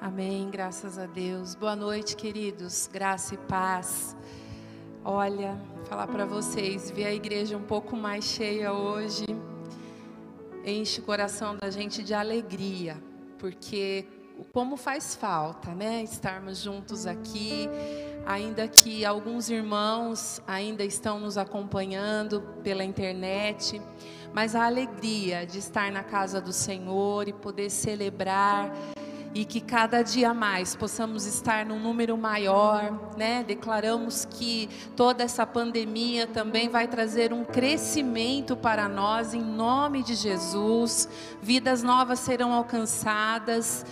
Amém, graças a Deus. Boa noite, queridos. Graça e paz. Olha, falar para vocês, ver a igreja um pouco mais cheia hoje enche o coração da gente de alegria, porque como faz falta, né, estarmos juntos aqui, ainda que alguns irmãos ainda estão nos acompanhando pela internet, mas a alegria de estar na casa do Senhor e poder celebrar e que cada dia mais possamos estar num número maior, né? Declaramos que toda essa pandemia também vai trazer um crescimento para nós em nome de Jesus. Vidas novas serão alcançadas,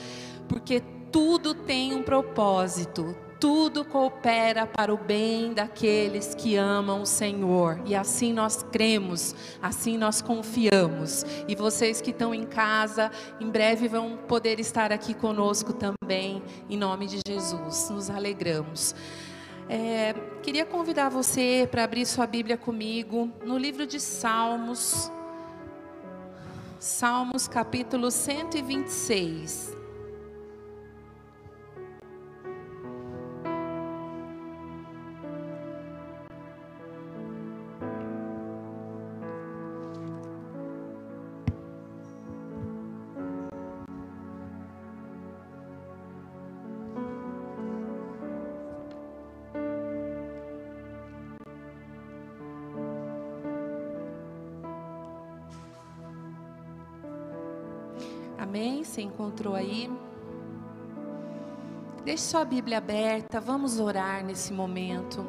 porque tudo tem um propósito, tudo coopera para o bem daqueles que amam o Senhor. E assim nós cremos, assim nós confiamos. E vocês que estão em casa, em breve vão poder estar aqui conosco também, em nome de Jesus. Nos alegramos. É, queria convidar você para abrir sua Bíblia comigo no livro de Salmos, Salmos capítulo 126. Amém? Você encontrou aí? Deixe sua Bíblia aberta, vamos orar nesse momento.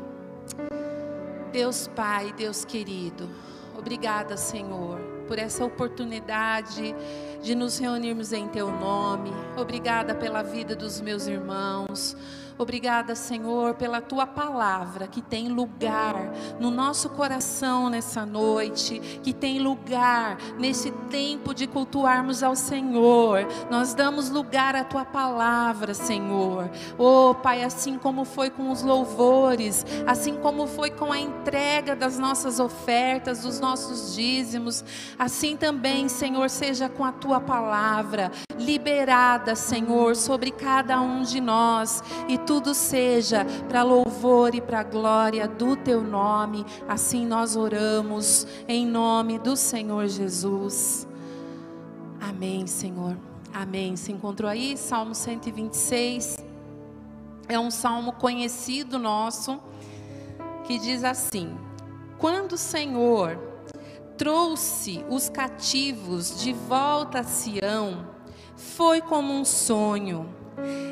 Deus Pai, Deus querido, obrigada, Senhor, por essa oportunidade de nos reunirmos em Teu nome. Obrigada pela vida dos meus irmãos. Obrigada, Senhor, pela tua palavra que tem lugar no nosso coração nessa noite, que tem lugar nesse tempo de cultuarmos ao Senhor. Nós damos lugar à tua palavra, Senhor. Oh, Pai, assim como foi com os louvores, assim como foi com a entrega das nossas ofertas, dos nossos dízimos, assim também, Senhor, seja com a tua palavra liberada, Senhor, sobre cada um de nós e tudo seja para louvor e para glória do teu nome. Assim nós oramos em nome do Senhor Jesus. Amém, Senhor. Amém. Se encontrou aí Salmo 126. É um salmo conhecido nosso que diz assim: Quando o Senhor trouxe os cativos de volta a Sião, foi como um sonho.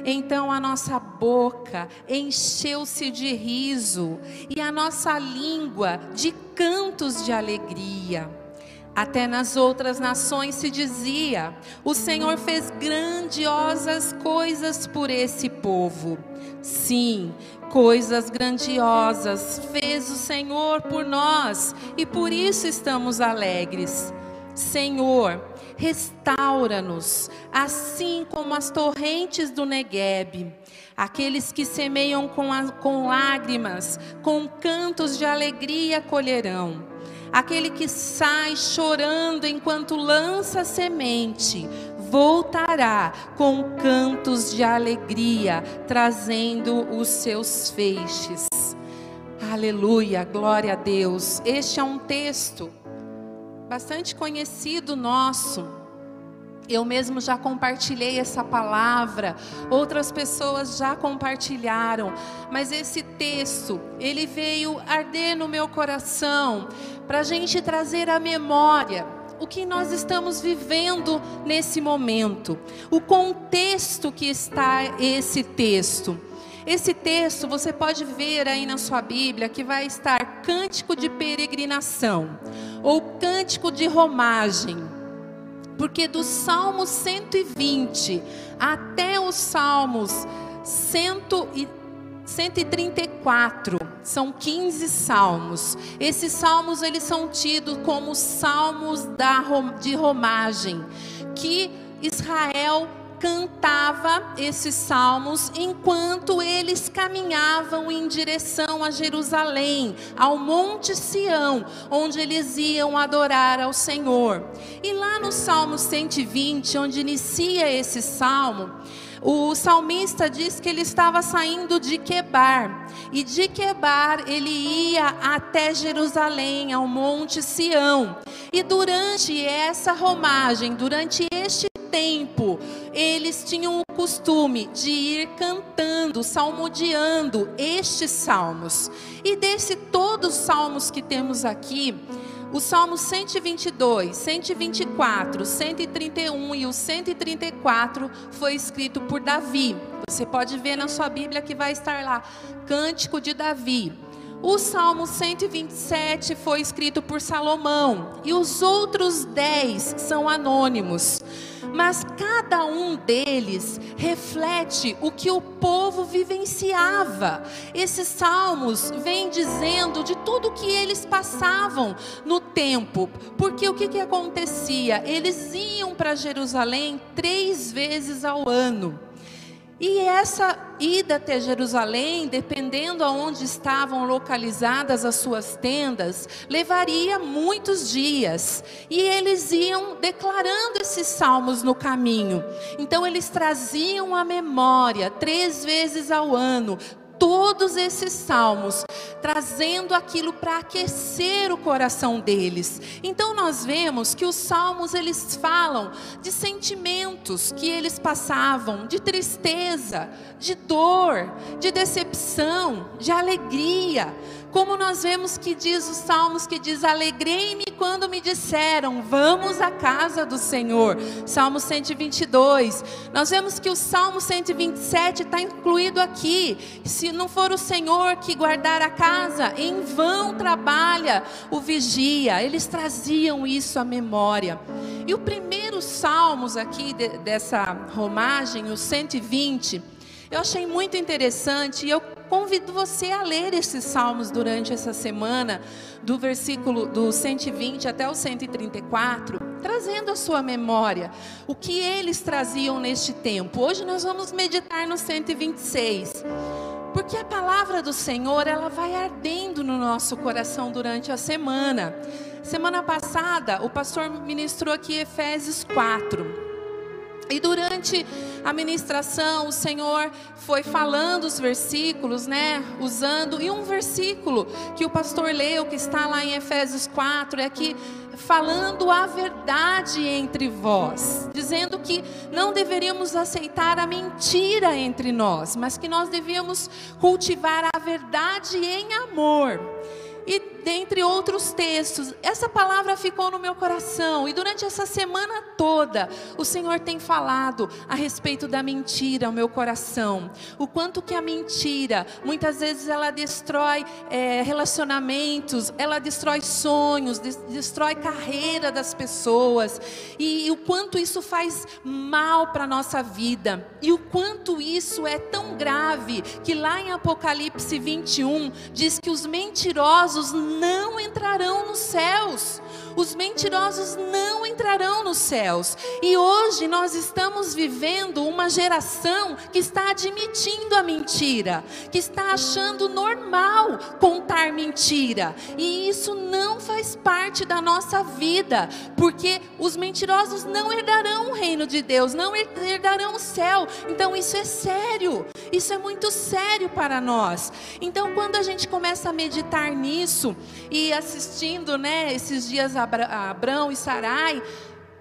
Então a nossa boca encheu-se de riso e a nossa língua de cantos de alegria. Até nas outras nações se dizia: o Senhor fez grandiosas coisas por esse povo. Sim, coisas grandiosas fez o Senhor por nós e por isso estamos alegres. Senhor, restaura-nos, assim como as torrentes do Negueb. Aqueles que semeiam com, a, com lágrimas, com cantos de alegria colherão. Aquele que sai chorando enquanto lança semente, voltará com cantos de alegria, trazendo os seus feixes. Aleluia, glória a Deus. Este é um texto bastante conhecido nosso. Eu mesmo já compartilhei essa palavra, outras pessoas já compartilharam, mas esse texto, ele veio arder no meu coração, para a gente trazer à memória o que nós estamos vivendo nesse momento, o contexto que está esse texto. Esse texto você pode ver aí na sua Bíblia que vai estar cântico de peregrinação ou cântico de romagem. Porque do Salmo 120 até os Salmos 134 são 15 salmos. Esses salmos eles são tidos como salmos da, de romagem que Israel cantava esses salmos enquanto eles caminhavam em direção a Jerusalém, ao Monte Sião, onde eles iam adorar ao Senhor. E lá no Salmo 120, onde inicia esse salmo, o salmista diz que ele estava saindo de Quebar, e de Quebar ele ia até Jerusalém, ao Monte Sião. E durante essa romagem, durante este tempo, eles tinham o costume de ir cantando, salmodiando estes salmos. E desse todos os salmos que temos aqui, o Salmo 122, 124, 131 e o 134 foi escrito por Davi. Você pode ver na sua Bíblia que vai estar lá, Cântico de Davi. O Salmo 127 foi escrito por Salomão e os outros 10 são anônimos mas cada um deles reflete o que o povo vivenciava. Esses salmos vêm dizendo de tudo que eles passavam no tempo, porque o que, que acontecia? Eles iam para Jerusalém três vezes ao ano. E essa ida até Jerusalém, dependendo aonde estavam localizadas as suas tendas, levaria muitos dias. E eles iam declarando esses salmos no caminho. Então eles traziam a memória três vezes ao ano todos esses salmos, trazendo aquilo para aquecer o coração deles. Então nós vemos que os salmos eles falam de sentimentos que eles passavam, de tristeza, de dor, de decepção, de alegria. Como nós vemos que diz os salmos que diz: "Alegrei-me quando me disseram: Vamos à casa do Senhor". Salmo 122. Nós vemos que o Salmo 127 está incluído aqui. Se não for o Senhor que guardar a casa, em vão trabalha o vigia. Eles traziam isso à memória. E o primeiro salmos aqui de, dessa romagem, o 120, eu achei muito interessante e eu convido você a ler esses salmos durante essa semana, do versículo do 120 até o 134, trazendo a sua memória o que eles traziam neste tempo. Hoje nós vamos meditar no 126. Porque a palavra do Senhor, ela vai ardendo no nosso coração durante a semana. Semana passada, o pastor ministrou aqui Efésios 4. E durante a ministração, o Senhor foi falando os versículos, né? Usando, e um versículo que o pastor leu, que está lá em Efésios 4, é que falando a verdade entre vós, dizendo que não deveríamos aceitar a mentira entre nós, mas que nós devíamos cultivar a verdade em amor. E dentre outros textos, essa palavra ficou no meu coração. E durante essa semana toda, o Senhor tem falado a respeito da mentira ao meu coração. O quanto que a mentira, muitas vezes ela destrói é, relacionamentos, ela destrói sonhos, destrói carreira das pessoas. E, e o quanto isso faz mal para nossa vida. E o quanto isso é tão grave que lá em Apocalipse 21 diz que os mentirosos não entrarão nos céus. Os mentirosos não entrarão nos céus. E hoje nós estamos vivendo uma geração que está admitindo a mentira, que está achando normal contar mentira. E isso não faz parte da nossa vida, porque os mentirosos não herdarão o reino de Deus, não herdarão o céu. Então isso é sério. Isso é muito sério para nós. Então quando a gente começa a meditar nisso e assistindo, né, esses dias a Abrão e Sarai.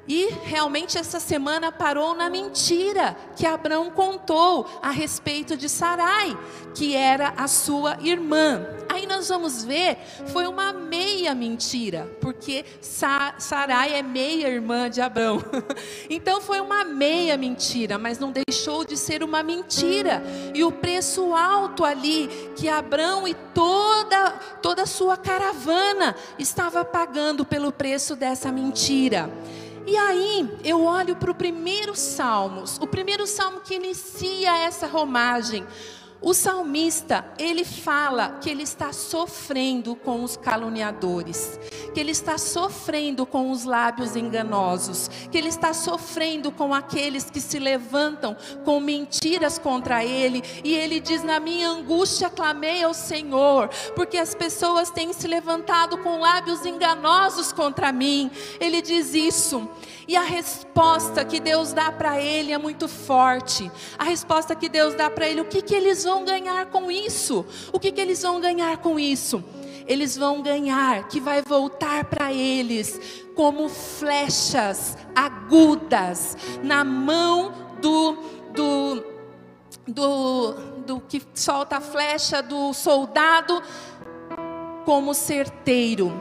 E realmente essa semana parou na mentira que Abraão contou a respeito de Sarai, que era a sua irmã. Aí nós vamos ver, foi uma meia mentira, porque Sarai é meia irmã de Abraão. Então foi uma meia mentira, mas não deixou de ser uma mentira. E o preço alto ali que Abraão e toda toda a sua caravana estava pagando pelo preço dessa mentira. E aí eu olho para o primeiro Salmos, o primeiro salmo que inicia essa romagem. O salmista, ele fala que ele está sofrendo com os caluniadores, que ele está sofrendo com os lábios enganosos, que ele está sofrendo com aqueles que se levantam com mentiras contra ele, e ele diz: Na minha angústia clamei ao Senhor, porque as pessoas têm se levantado com lábios enganosos contra mim. Ele diz isso. E a resposta que Deus dá para ele é muito forte. A resposta que Deus dá para ele, o que, que eles vão ganhar com isso? O que, que eles vão ganhar com isso? Eles vão ganhar que vai voltar para eles como flechas agudas na mão do, do, do, do que solta a flecha do soldado como certeiro.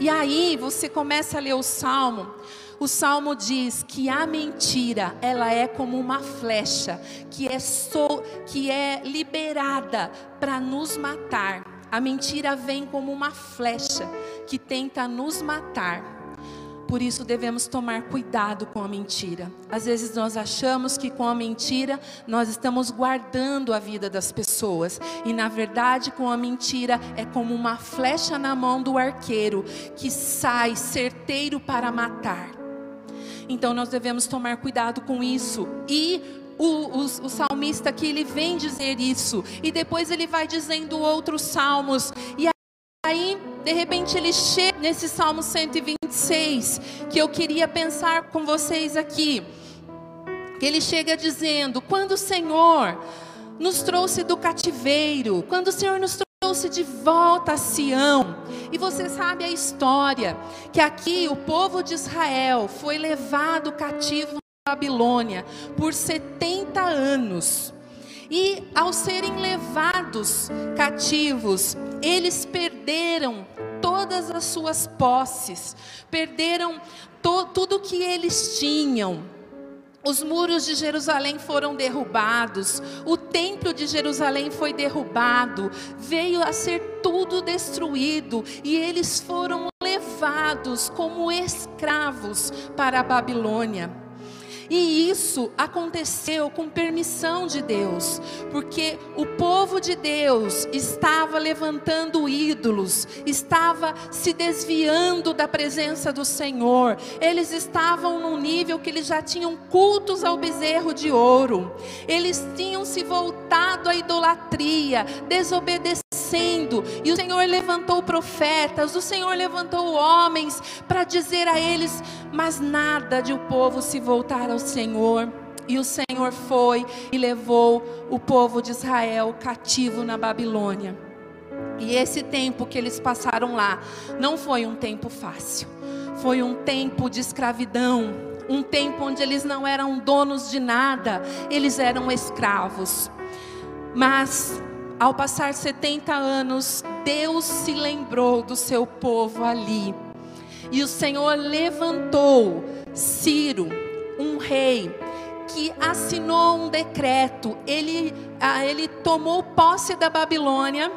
E aí você começa a ler o salmo. O salmo diz que a mentira, ela é como uma flecha que é so, que é liberada para nos matar. A mentira vem como uma flecha que tenta nos matar. Por isso devemos tomar cuidado com a mentira. Às vezes nós achamos que com a mentira nós estamos guardando a vida das pessoas. E na verdade, com a mentira é como uma flecha na mão do arqueiro que sai certeiro para matar. Então nós devemos tomar cuidado com isso. E o, o, o, salmista aqui, ele vem dizer isso. E depois ele vai dizendo outros salmos. E aí, de repente, ele chega nesse salmo 126, que eu queria pensar com vocês aqui. Ele chega dizendo: quando o Senhor nos trouxe do cativeiro, quando o Senhor nos trouxe trouxe de volta a Sião. E você sabe a história, que aqui o povo de Israel foi levado cativo na Babilônia por 70 anos. E ao serem levados cativos, eles perderam todas as suas posses, perderam to, tudo que eles tinham. Os muros de Jerusalém foram derrubados, o templo de Jerusalém foi derrubado, veio a ser tudo destruído e eles foram levados como escravos para a Babilônia. E isso aconteceu com permissão de Deus, porque o povo de Deus estava levantando ídolos, estava se desviando da presença do Senhor. Eles estavam num nível que eles já tinham cultos ao bezerro de ouro. Eles tinham se voltado à idolatria, desobedecendo. E o Senhor levantou profetas, o Senhor levantou homens para dizer a eles: mas nada de o povo se voltar ao Senhor. E o Senhor foi e levou o povo de Israel cativo na Babilônia. E esse tempo que eles passaram lá não foi um tempo fácil. Foi um tempo de escravidão, um tempo onde eles não eram donos de nada, eles eram escravos. Mas ao passar 70 anos, Deus se lembrou do seu povo ali. E o Senhor levantou Ciro, um rei que assinou um decreto. Ele, ele tomou posse da Babilônia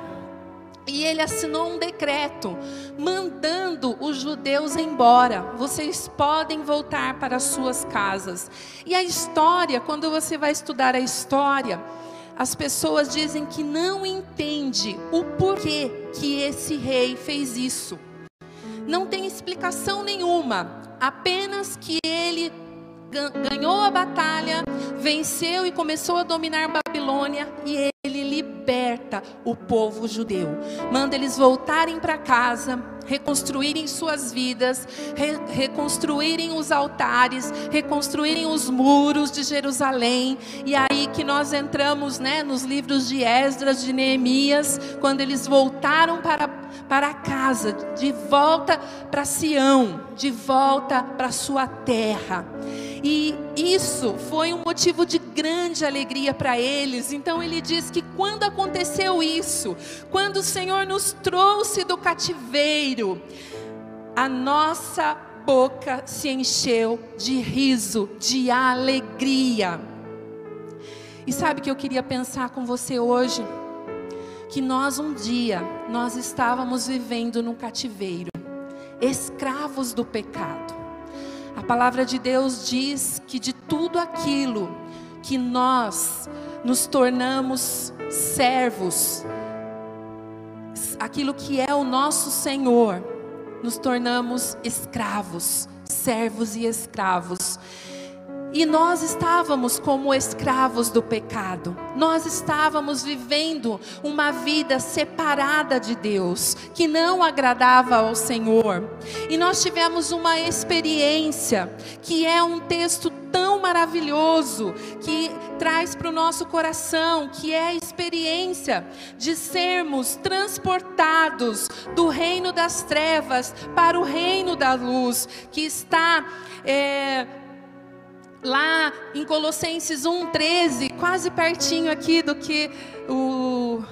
e ele assinou um decreto mandando os judeus embora. Vocês podem voltar para suas casas. E a história, quando você vai estudar a história, as pessoas dizem que não entende o porquê que esse rei fez isso. Não tem explicação nenhuma, apenas que ele ganhou a batalha, venceu e começou a dominar Babilônia e ele liberta o povo judeu. Manda eles voltarem para casa, reconstruírem suas vidas, re reconstruírem os altares, reconstruírem os muros de Jerusalém. E aí que nós entramos, né, nos livros de Esdras, de Neemias, quando eles voltaram para para casa, de volta para Sião, de volta para sua terra. E isso foi um motivo de grande alegria para eles. Então ele diz que quando aconteceu isso, quando o Senhor nos trouxe do cativeiro, a nossa boca se encheu de riso, de alegria. E sabe que eu queria pensar com você hoje? Que nós um dia, nós estávamos vivendo no cativeiro, escravos do pecado. A palavra de Deus diz que de tudo aquilo que nós nos tornamos servos, aquilo que é o nosso Senhor, nos tornamos escravos, servos e escravos. E nós estávamos como escravos do pecado. Nós estávamos vivendo uma vida separada de Deus, que não agradava ao Senhor. E nós tivemos uma experiência, que é um texto tão maravilhoso, que traz para o nosso coração, que é a experiência de sermos transportados do reino das trevas para o reino da luz, que está. É, lá em Colossenses 1,13, quase pertinho aqui do que o,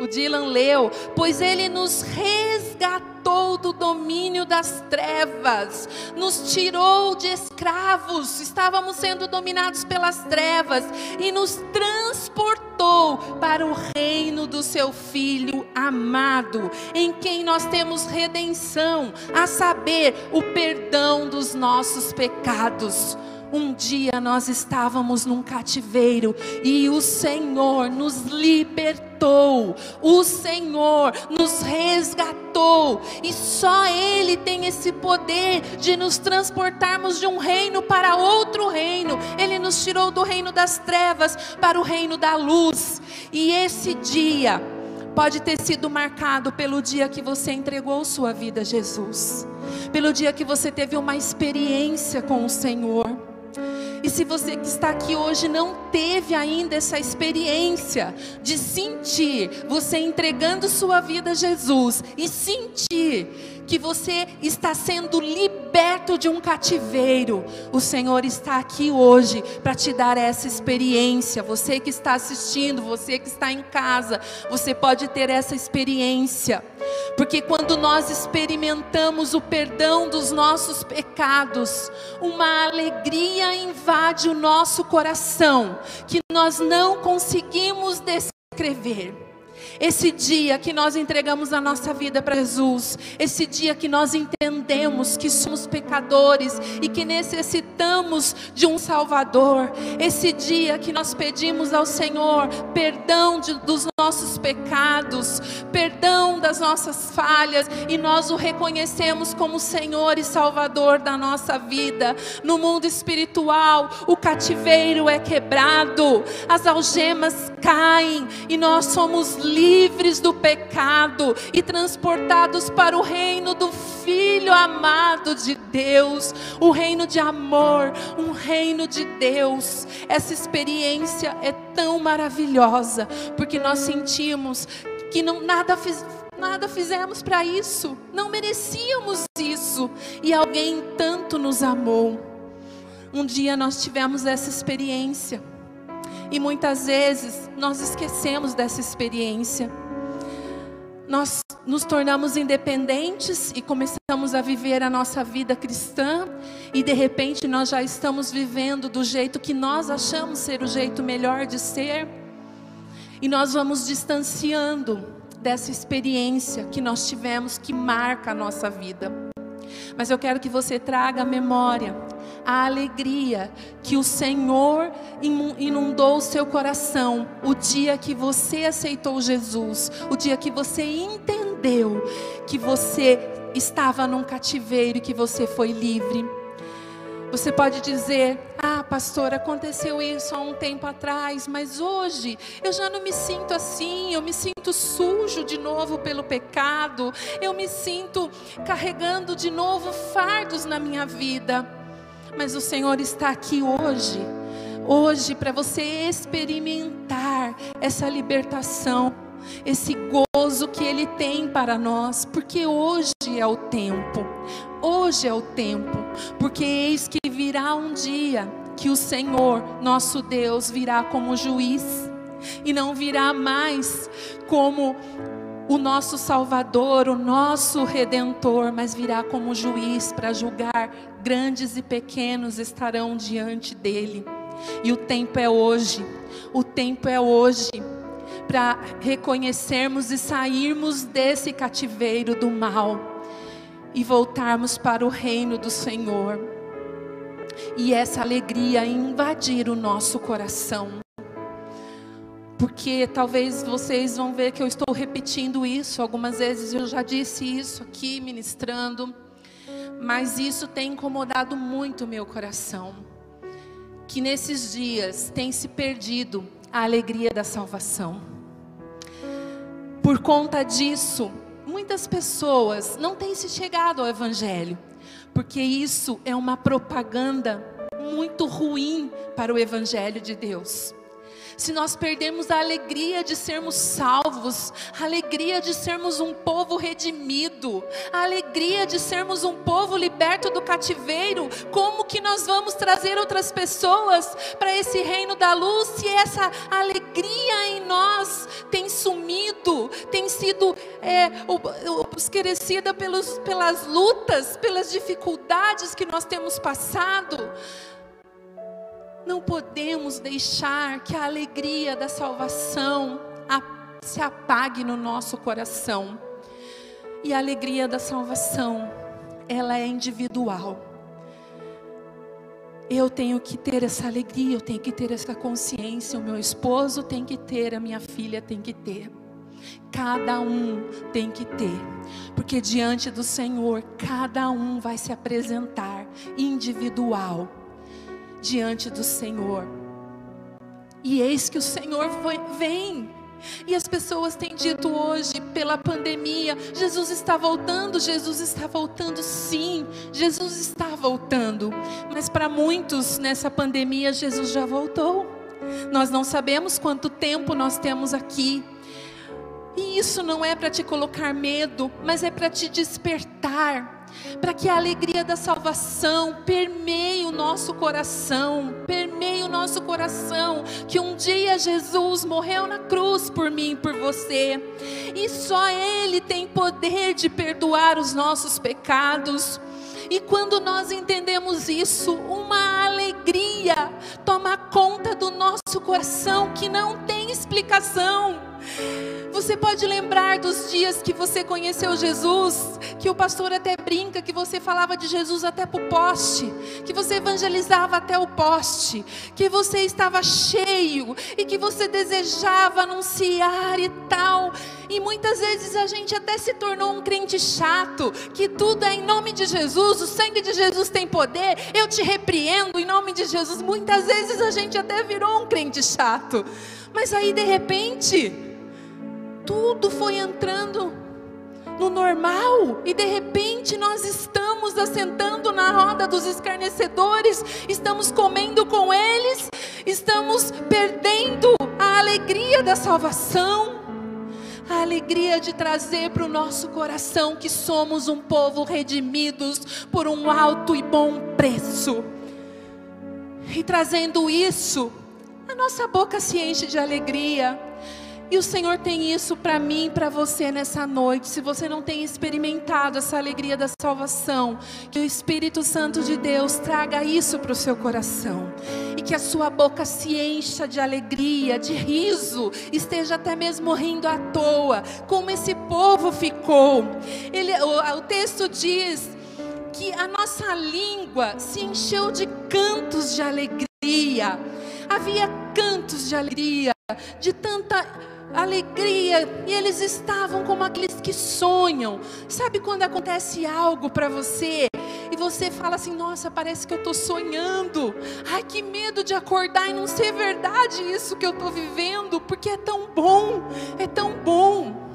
o Dylan leu, pois ele nos resgatou do domínio das trevas, nos tirou de escravos, estávamos sendo dominados pelas trevas e nos transportou para o reino do seu Filho amado, em quem nós temos redenção, a saber, o perdão dos nossos pecados. Um dia nós estávamos num cativeiro e o Senhor nos libertou, o Senhor nos resgatou, e só Ele tem esse poder de nos transportarmos de um reino para outro reino. Ele nos tirou do reino das trevas para o reino da luz, e esse dia pode ter sido marcado pelo dia que você entregou sua vida a Jesus, pelo dia que você teve uma experiência com o Senhor. E se você que está aqui hoje não teve ainda essa experiência de sentir você entregando sua vida a Jesus e sentir que você está sendo liberto de um cativeiro. O Senhor está aqui hoje para te dar essa experiência. Você que está assistindo, você que está em casa, você pode ter essa experiência. Porque quando nós experimentamos o perdão dos nossos pecados, uma alegria invade o nosso coração que nós não conseguimos descrever. Esse dia que nós entregamos a nossa vida para Jesus, esse dia que nós entendemos que somos pecadores e que necessitamos de um Salvador, esse dia que nós pedimos ao Senhor perdão de, dos nossos pecados, perdão das nossas falhas e nós o reconhecemos como Senhor e Salvador da nossa vida. No mundo espiritual, o cativeiro é quebrado, as algemas caem e nós somos livres livres do pecado e transportados para o reino do Filho amado de Deus, o reino de amor, um reino de Deus. Essa experiência é tão maravilhosa, porque nós sentimos que não nada fiz, nada fizemos para isso, não merecíamos isso, e alguém tanto nos amou. Um dia nós tivemos essa experiência. E muitas vezes nós esquecemos dessa experiência. Nós nos tornamos independentes e começamos a viver a nossa vida cristã, e de repente nós já estamos vivendo do jeito que nós achamos ser o jeito melhor de ser, e nós vamos distanciando dessa experiência que nós tivemos que marca a nossa vida. Mas eu quero que você traga a memória a alegria que o Senhor inundou o seu coração o dia que você aceitou Jesus, o dia que você entendeu que você estava num cativeiro e que você foi livre. Você pode dizer: Ah, pastor, aconteceu isso há um tempo atrás, mas hoje eu já não me sinto assim, eu me sinto sujo de novo pelo pecado, eu me sinto carregando de novo fardos na minha vida. Mas o Senhor está aqui hoje, hoje, para você experimentar essa libertação, esse gozo que Ele tem para nós, porque hoje é o tempo, hoje é o tempo, porque eis que virá um dia que o Senhor, nosso Deus, virá como juiz, e não virá mais como o nosso Salvador, o nosso Redentor, mas virá como juiz para julgar, grandes e pequenos estarão diante dele. E o tempo é hoje, o tempo é hoje para reconhecermos e sairmos desse cativeiro do mal e voltarmos para o reino do Senhor. E essa alegria invadir o nosso coração porque talvez vocês vão ver que eu estou repetindo isso, algumas vezes eu já disse isso aqui ministrando, mas isso tem incomodado muito o meu coração. Que nesses dias tem se perdido a alegria da salvação. Por conta disso, muitas pessoas não têm se chegado ao Evangelho, porque isso é uma propaganda muito ruim para o Evangelho de Deus se nós perdermos a alegria de sermos salvos, a alegria de sermos um povo redimido, a alegria de sermos um povo liberto do cativeiro, como que nós vamos trazer outras pessoas para esse reino da luz se essa alegria em nós tem sumido, tem sido é, obscurecida pelos, pelas lutas, pelas dificuldades que nós temos passado? Não podemos deixar que a alegria da salvação se apague no nosso coração. E a alegria da salvação, ela é individual. Eu tenho que ter essa alegria, eu tenho que ter essa consciência, o meu esposo tem que ter, a minha filha tem que ter. Cada um tem que ter, porque diante do Senhor, cada um vai se apresentar individual diante do Senhor. E eis que o Senhor vem. E as pessoas têm dito hoje, pela pandemia, Jesus está voltando, Jesus está voltando, sim, Jesus está voltando. Mas para muitos nessa pandemia, Jesus já voltou. Nós não sabemos quanto tempo nós temos aqui. E isso não é para te colocar medo, mas é para te despertar para que a alegria da salvação permeie o nosso coração, permeie o nosso coração, que um dia Jesus morreu na cruz por mim e por você, e só Ele tem poder de perdoar os nossos pecados. E quando nós entendemos isso, uma alegria toma conta do nosso coração que não tem explicação. Você pode lembrar dos dias que você conheceu Jesus, que o pastor até brinca que você falava de Jesus até para o poste, que você evangelizava até o poste, que você estava cheio e que você desejava anunciar e tal. E muitas vezes a gente até se tornou um crente chato, que tudo é em nome de Jesus, o sangue de Jesus tem poder, eu te repreendo em nome de Jesus. Muitas vezes a gente até virou um crente chato, mas aí de repente tudo foi entrando no normal e de repente nós estamos assentando na roda dos escarnecedores, estamos comendo com eles, estamos perdendo a alegria da salvação. A alegria de trazer para o nosso coração que somos um povo redimidos por um alto e bom preço. E trazendo isso, a nossa boca se enche de alegria, e o Senhor tem isso para mim e para você nessa noite. Se você não tem experimentado essa alegria da salvação, que o Espírito Santo de Deus traga isso para o seu coração. E que a sua boca se encha de alegria, de riso, esteja até mesmo rindo à toa, como esse povo ficou. Ele, o, o texto diz que a nossa língua se encheu de cantos de alegria. Havia cantos de alegria, de tanta alegria, e eles estavam como aqueles que sonham. Sabe quando acontece algo para você e você fala assim: "Nossa, parece que eu estou sonhando". Ai, que medo de acordar e não ser verdade isso que eu estou vivendo, porque é tão bom, é tão bom.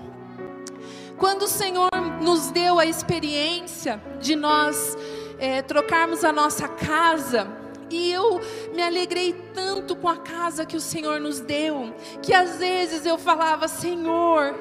Quando o Senhor nos deu a experiência de nós é, trocarmos a nossa casa, e eu me alegrei tanto com a casa que o Senhor nos deu, que às vezes eu falava: Senhor,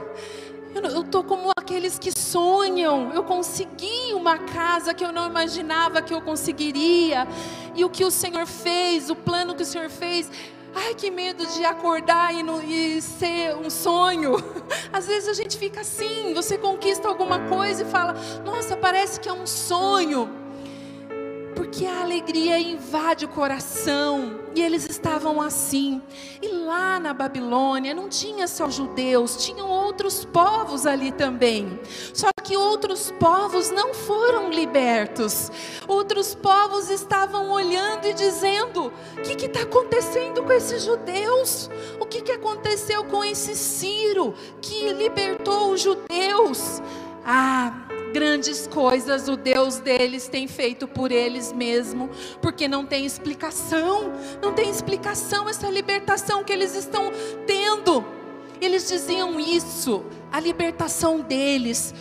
eu estou como aqueles que sonham. Eu consegui uma casa que eu não imaginava que eu conseguiria. E o que o Senhor fez, o plano que o Senhor fez. Ai, que medo de acordar e, e ser um sonho. Às vezes a gente fica assim: você conquista alguma coisa e fala, nossa, parece que é um sonho. Porque a alegria invade o coração. E eles estavam assim. E lá na Babilônia não tinha só judeus, tinham outros povos ali também. Só que outros povos não foram libertos. Outros povos estavam olhando e dizendo: o que está acontecendo com esses judeus? O que, que aconteceu com esse Ciro que libertou os judeus? Ah, grandes coisas o Deus deles tem feito por eles mesmo, porque não tem explicação, não tem explicação essa libertação que eles estão tendo. Eles diziam isso, a libertação deles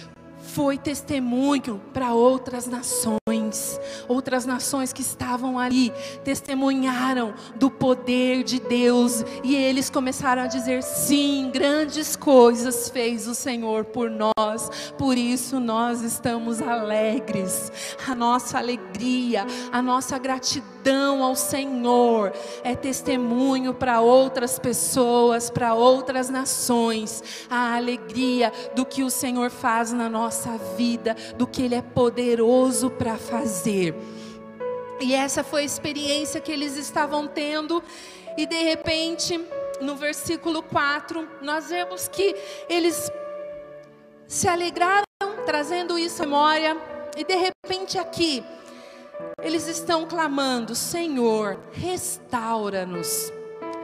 foi testemunho para outras nações. Outras nações que estavam ali testemunharam do poder de Deus e eles começaram a dizer: sim, grandes coisas fez o Senhor por nós, por isso nós estamos alegres. A nossa alegria, a nossa gratidão ao Senhor é testemunho para outras pessoas, para outras nações. A alegria do que o Senhor faz na nossa nossa vida, do que Ele é poderoso para fazer. E essa foi a experiência que eles estavam tendo, e de repente, no versículo 4, nós vemos que eles se alegraram, trazendo isso à memória, e de repente aqui, eles estão clamando: Senhor, restaura-nos.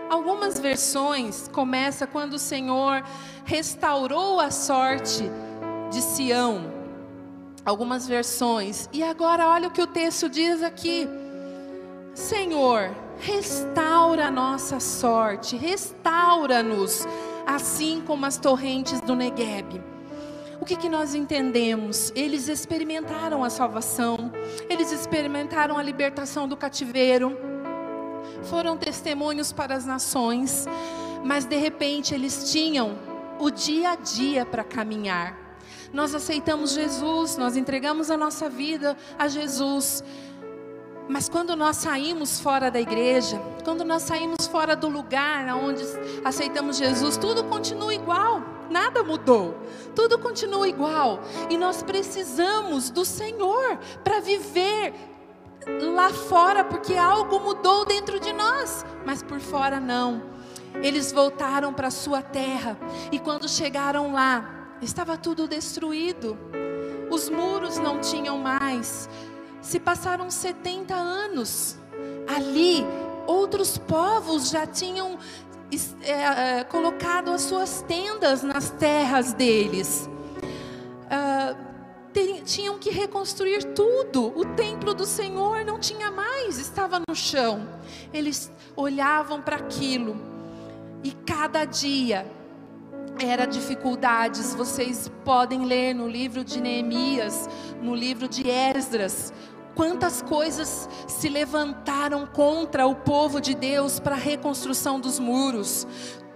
Algumas versões começa quando o Senhor restaurou a sorte de Sião. Algumas versões. E agora olha o que o texto diz aqui. Senhor, restaura a nossa sorte, restaura-nos, assim como as torrentes do Negueb. O que, que nós entendemos? Eles experimentaram a salvação, eles experimentaram a libertação do cativeiro, foram testemunhos para as nações, mas de repente eles tinham o dia a dia para caminhar nós aceitamos Jesus, nós entregamos a nossa vida a Jesus. Mas quando nós saímos fora da igreja, quando nós saímos fora do lugar onde aceitamos Jesus, tudo continua igual, nada mudou, tudo continua igual. E nós precisamos do Senhor para viver lá fora, porque algo mudou dentro de nós, mas por fora não. Eles voltaram para a sua terra, e quando chegaram lá, estava tudo destruído, os muros não tinham mais. Se passaram 70 anos, ali outros povos já tinham é, é, colocado as suas tendas nas terras deles. Ah, tinham que reconstruir tudo. O templo do Senhor não tinha mais, estava no chão. Eles olhavam para aquilo e cada dia era dificuldades. Vocês podem ler no livro de Neemias, no livro de Esdras, quantas coisas se levantaram contra o povo de Deus para a reconstrução dos muros.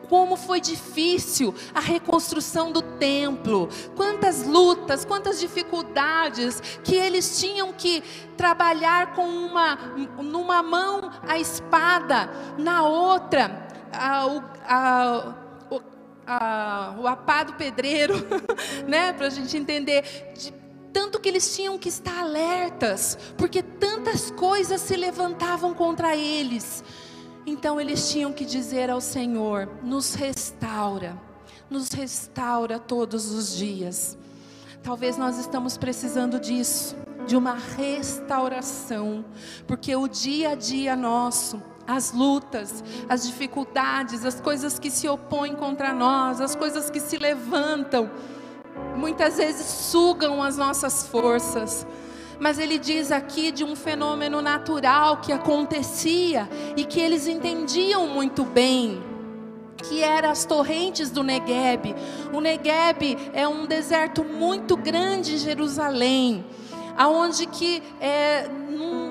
Como foi difícil a reconstrução do templo, quantas lutas, quantas dificuldades que eles tinham que trabalhar com uma, numa mão a espada, na outra a, a, a, o apá do pedreiro, né, para a gente entender. De, tanto que eles tinham que estar alertas, porque tantas coisas se levantavam contra eles. Então eles tinham que dizer ao Senhor: nos restaura, nos restaura todos os dias. Talvez nós estamos precisando disso, de uma restauração, porque o dia a dia nosso as lutas, as dificuldades, as coisas que se opõem contra nós, as coisas que se levantam, muitas vezes sugam as nossas forças. Mas ele diz aqui de um fenômeno natural que acontecia e que eles entendiam muito bem, que eram as torrentes do Negueb. O Negueb é um deserto muito grande em Jerusalém, aonde que é, num,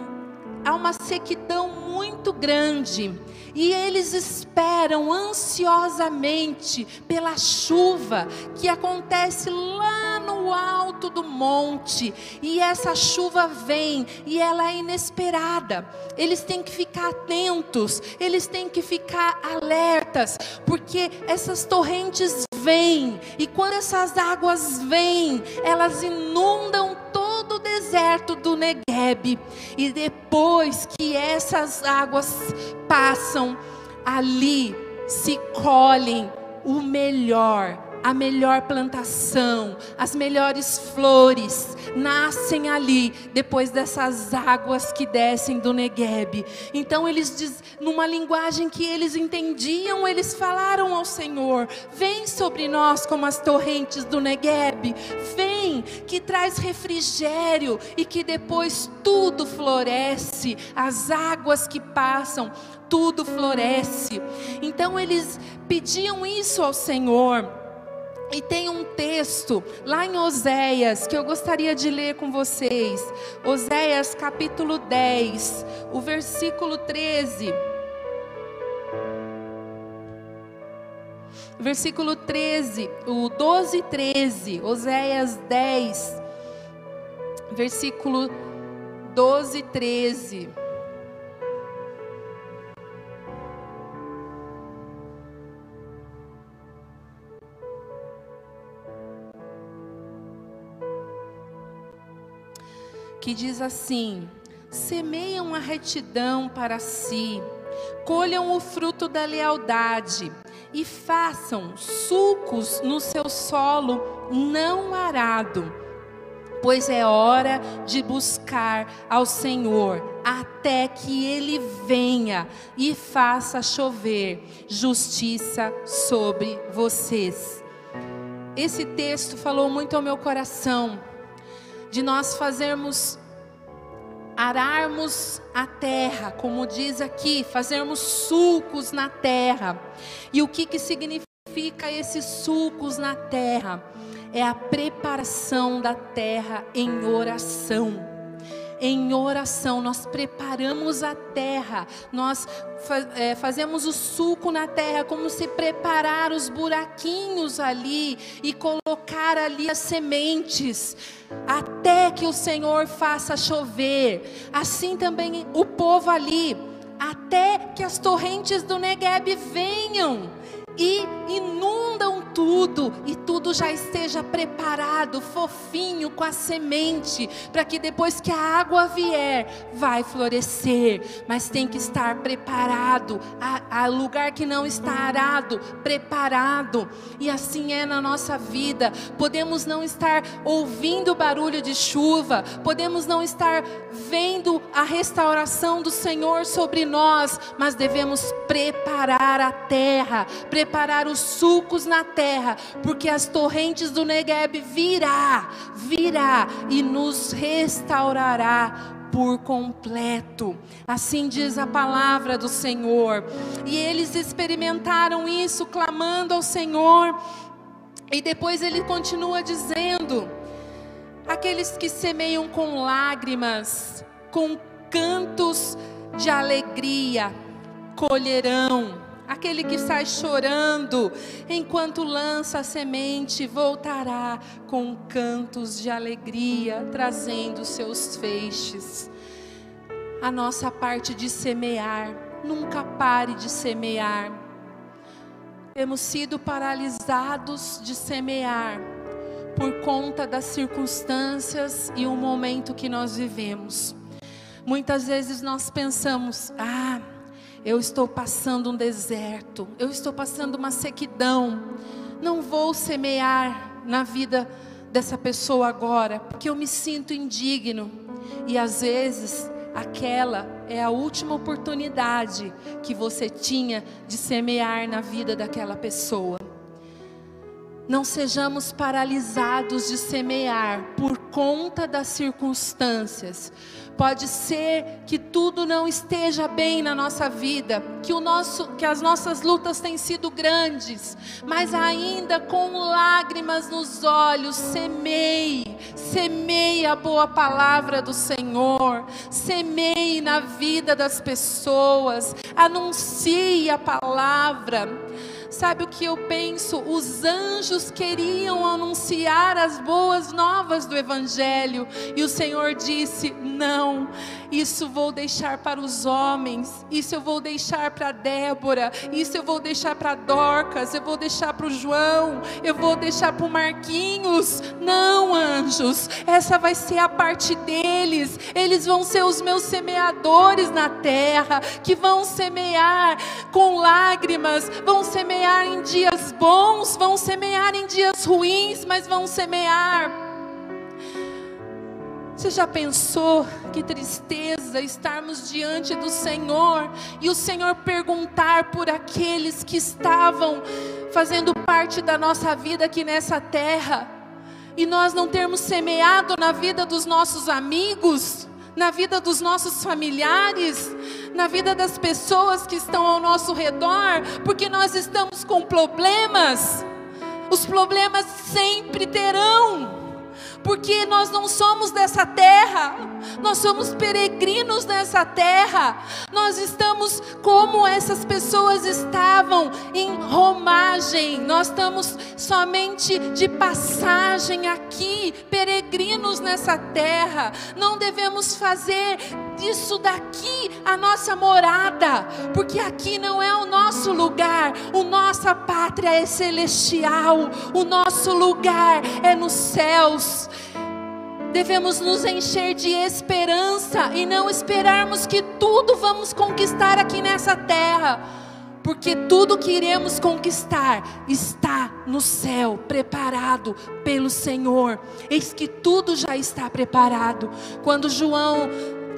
há uma sequidão muito grande e eles esperam ansiosamente pela chuva que acontece lá no alto do monte. E essa chuva vem e ela é inesperada. Eles têm que ficar atentos, eles têm que ficar alertas, porque essas torrentes vêm e quando essas águas vêm, elas inundam deserto do Negueb. E depois que essas águas passam, ali se colhem o melhor a melhor plantação, as melhores flores nascem ali, depois dessas águas que descem do Negueb. Então eles diz, numa linguagem que eles entendiam, eles falaram ao Senhor: "Vem sobre nós como as torrentes do Negueb, vem que traz refrigério e que depois tudo floresce, as águas que passam, tudo floresce". Então eles pediam isso ao Senhor. E tem um texto lá em Oséias que eu gostaria de ler com vocês. Oséias capítulo 10, o versículo 13. Versículo 13, o 12 e 13, Oséias 10, versículo 12 e 13. Que diz assim: semeiam a retidão para si, colham o fruto da lealdade e façam sulcos no seu solo não arado. Pois é hora de buscar ao Senhor até que Ele venha e faça chover justiça sobre vocês. Esse texto falou muito ao meu coração de nós fazermos ararmos a terra, como diz aqui, fazermos sulcos na terra. E o que que significa esses sulcos na terra? É a preparação da terra em oração em oração, nós preparamos a terra, nós é, fazemos o suco na terra, como se preparar os buraquinhos ali e colocar ali as sementes, até que o Senhor faça chover. Assim também o povo ali, até que as torrentes do Negueb venham e inundam tudo e tudo já esteja preparado, fofinho com a semente, para que depois que a água vier, vai florescer, mas tem que estar preparado, a, a lugar que não está arado, preparado. E assim é na nossa vida. Podemos não estar ouvindo barulho de chuva, podemos não estar vendo a restauração do Senhor sobre nós, mas devemos preparar a terra, preparar os sulcos na terra, porque as torrentes do Negueb virá, virá e nos restaurará por completo. Assim diz a palavra do Senhor. E eles experimentaram isso clamando ao Senhor. E depois ele continua dizendo: aqueles que semeiam com lágrimas, com cantos de alegria, colherão. Aquele que sai chorando enquanto lança a semente voltará com cantos de alegria, trazendo seus feixes. A nossa parte de semear, nunca pare de semear. Temos sido paralisados de semear por conta das circunstâncias e o momento que nós vivemos. Muitas vezes nós pensamos: ah, eu estou passando um deserto, eu estou passando uma sequidão, não vou semear na vida dessa pessoa agora, porque eu me sinto indigno. E às vezes aquela é a última oportunidade que você tinha de semear na vida daquela pessoa. Não sejamos paralisados de semear por conta das circunstâncias, Pode ser que tudo não esteja bem na nossa vida, que o nosso, que as nossas lutas têm sido grandes, mas ainda com lágrimas nos olhos, semeie, semeie a boa palavra do Senhor, semeie na vida das pessoas, anuncie a palavra. Sabe o que eu penso? Os anjos queriam anunciar as boas novas do Evangelho, e o Senhor disse: Não, isso vou deixar para os homens, isso eu vou deixar para Débora, isso eu vou deixar para Dorcas, eu vou deixar para o João, eu vou deixar para o Marquinhos. Não, anjos, essa vai ser a parte deles, eles vão ser os meus semeadores na terra, que vão semear com lágrimas, vão semear semear em dias bons, vão semear em dias ruins, mas vão semear. Você já pensou que tristeza estarmos diante do Senhor e o Senhor perguntar por aqueles que estavam fazendo parte da nossa vida aqui nessa terra e nós não termos semeado na vida dos nossos amigos? na vida dos nossos familiares, na vida das pessoas que estão ao nosso redor, porque nós estamos com problemas. Os problemas sempre terão porque nós não somos dessa terra, nós somos peregrinos nessa terra, nós estamos como essas pessoas estavam, em romagem, nós estamos somente de passagem aqui, peregrinos nessa terra, não devemos fazer disso daqui a nossa morada, porque aqui não é o nosso lugar, o nossa pátria é celestial, o nosso lugar é nos céus devemos nos encher de esperança e não esperarmos que tudo vamos conquistar aqui nessa terra, porque tudo que iremos conquistar está no céu, preparado pelo Senhor. Eis que tudo já está preparado. Quando João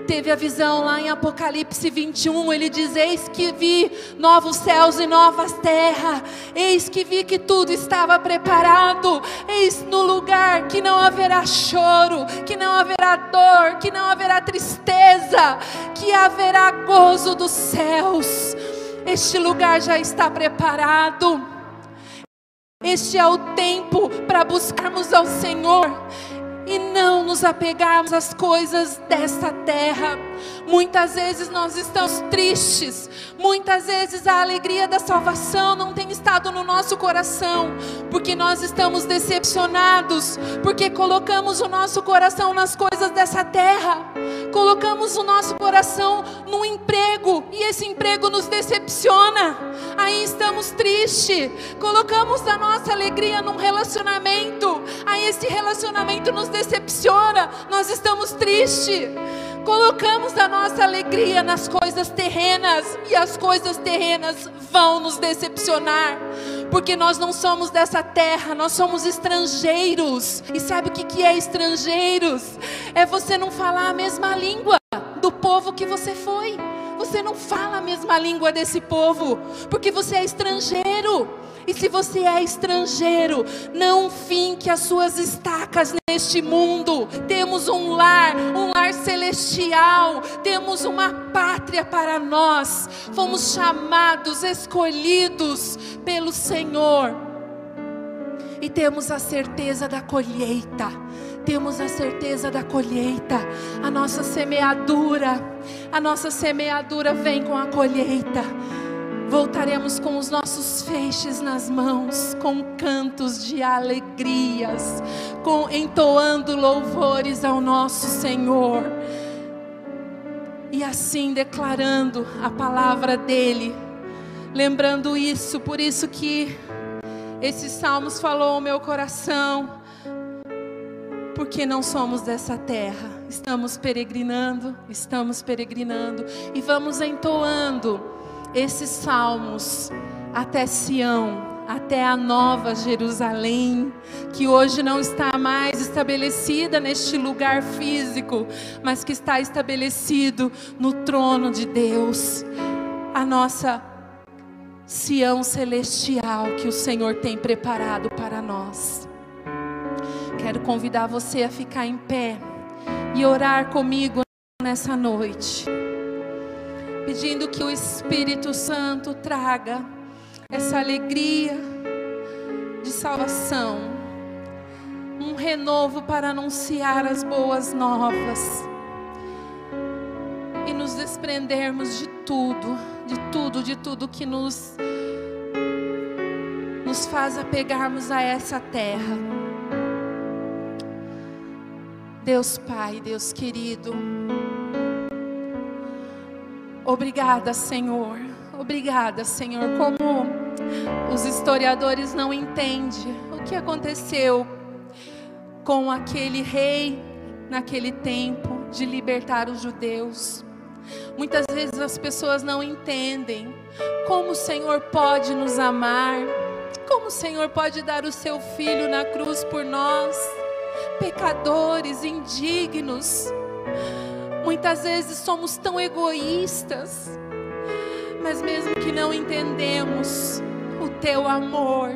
teve a visão lá em Apocalipse 21, ele diz: Eis que vi novos céus e novas terras, eis que vi que tudo estava preparado, eis no lugar que não haverá choro, que não haverá dor, que não haverá tristeza, que haverá gozo dos céus. Este lugar já está preparado. Este é o tempo para buscarmos ao Senhor e não nos apegarmos às coisas desta terra. Muitas vezes nós estamos tristes, muitas vezes a alegria da salvação não tem estado no nosso coração, porque nós estamos decepcionados, porque colocamos o nosso coração nas coisas dessa terra, colocamos o nosso coração no emprego e esse emprego nos decepciona, aí estamos tristes, colocamos a nossa alegria num relacionamento, aí esse relacionamento nos decepciona, nós estamos tristes. Colocamos a nossa alegria nas coisas terrenas e as coisas terrenas vão nos decepcionar, porque nós não somos dessa terra, nós somos estrangeiros. E sabe o que é estrangeiros? É você não falar a mesma língua do povo que você foi. Você não fala a mesma língua desse povo, porque você é estrangeiro. E se você é estrangeiro, não finque as suas estacas neste mundo. Temos um lar, um lar celestial, temos uma pátria para nós. Fomos chamados, escolhidos pelo Senhor. E temos a certeza da colheita. Temos a certeza da colheita. A nossa semeadura, a nossa semeadura vem com a colheita voltaremos com os nossos feixes nas mãos, com cantos de alegrias, com entoando louvores ao nosso Senhor. E assim declarando a palavra dele, lembrando isso, por isso que esses salmos falou ao meu coração, porque não somos dessa terra, estamos peregrinando, estamos peregrinando e vamos entoando esses salmos até Sião, até a nova Jerusalém, que hoje não está mais estabelecida neste lugar físico, mas que está estabelecido no trono de Deus, a nossa Sião celestial que o Senhor tem preparado para nós. Quero convidar você a ficar em pé e orar comigo nessa noite pedindo que o Espírito Santo traga essa alegria de salvação, um renovo para anunciar as boas novas e nos desprendermos de tudo, de tudo, de tudo que nos nos faz apegarmos a essa terra. Deus Pai, Deus querido, obrigada, Senhor, obrigada, Senhor. Como os historiadores não entendem o que aconteceu com aquele rei naquele tempo de libertar os judeus. Muitas vezes as pessoas não entendem como o Senhor pode nos amar, como o Senhor pode dar o seu filho na cruz por nós, pecadores, indignos. Muitas vezes somos tão egoístas, mas mesmo que não entendemos, o teu amor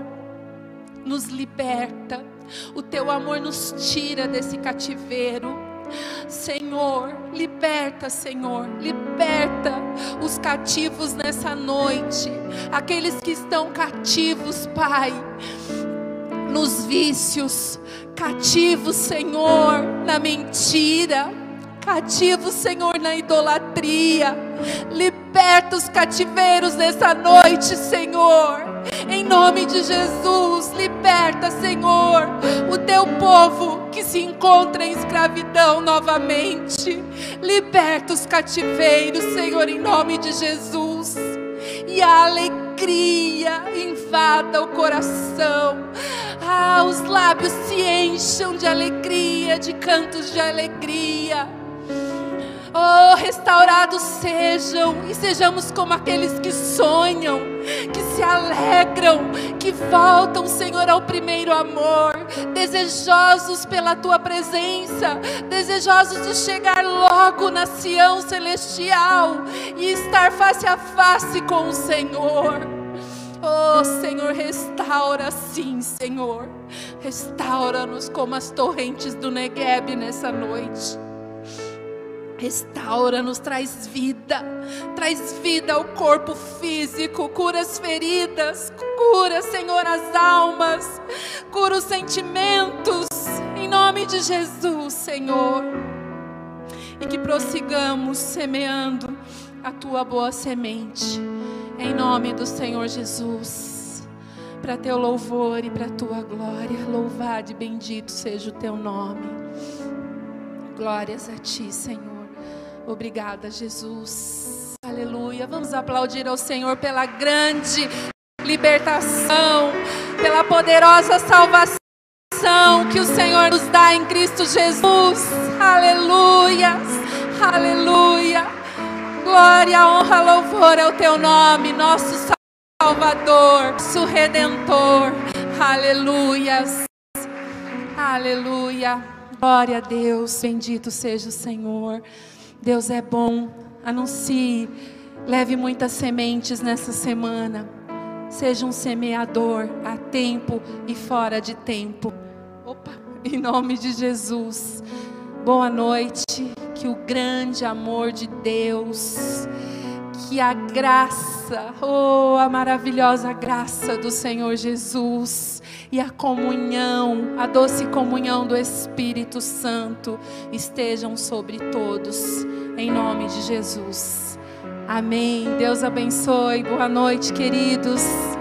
nos liberta, o teu amor nos tira desse cativeiro. Senhor, liberta, Senhor, liberta os cativos nessa noite, aqueles que estão cativos, Pai, nos vícios, cativos, Senhor, na mentira, cativos, Senhor, na idolatria. Liberta os cativeiros nessa noite, Senhor. Em nome de Jesus, liberta, Senhor, o teu povo que se encontra em escravidão novamente. Liberta os cativeiros, Senhor, em nome de Jesus. E a alegria invada o coração. Ah, os lábios se encham de alegria, de cantos de alegria. Oh, restaurados sejam e sejamos como aqueles que sonham, que se alegram, que voltam, Senhor, ao primeiro amor, desejosos pela tua presença, desejosos de chegar logo na Sião celestial e estar face a face com o Senhor. Oh, Senhor, restaura sim, Senhor. Restaura-nos como as torrentes do Negueb nessa noite. Restaura-nos, traz vida, traz vida ao corpo físico, cura as feridas, cura, Senhor, as almas, cura os sentimentos, em nome de Jesus, Senhor. E que prossigamos semeando a tua boa semente, em nome do Senhor Jesus, para teu louvor e para tua glória. Louvado e bendito seja o teu nome. Glórias a ti, Senhor. Obrigada, Jesus. Aleluia. Vamos aplaudir ao Senhor pela grande libertação, pela poderosa salvação que o Senhor nos dá em Cristo Jesus. Aleluia. Aleluia. Glória, honra, louvor ao teu nome, nosso Salvador, nosso redentor. Aleluia. Aleluia. Glória a Deus. Bendito seja o Senhor. Deus é bom. Anuncie, leve muitas sementes nessa semana. Seja um semeador a tempo e fora de tempo. Opa, em nome de Jesus. Boa noite. Que o grande amor de Deus, que a graça, oh, a maravilhosa graça do Senhor Jesus e a comunhão, a doce comunhão do Espírito Santo estejam sobre todos, em nome de Jesus. Amém. Deus abençoe. Boa noite, queridos.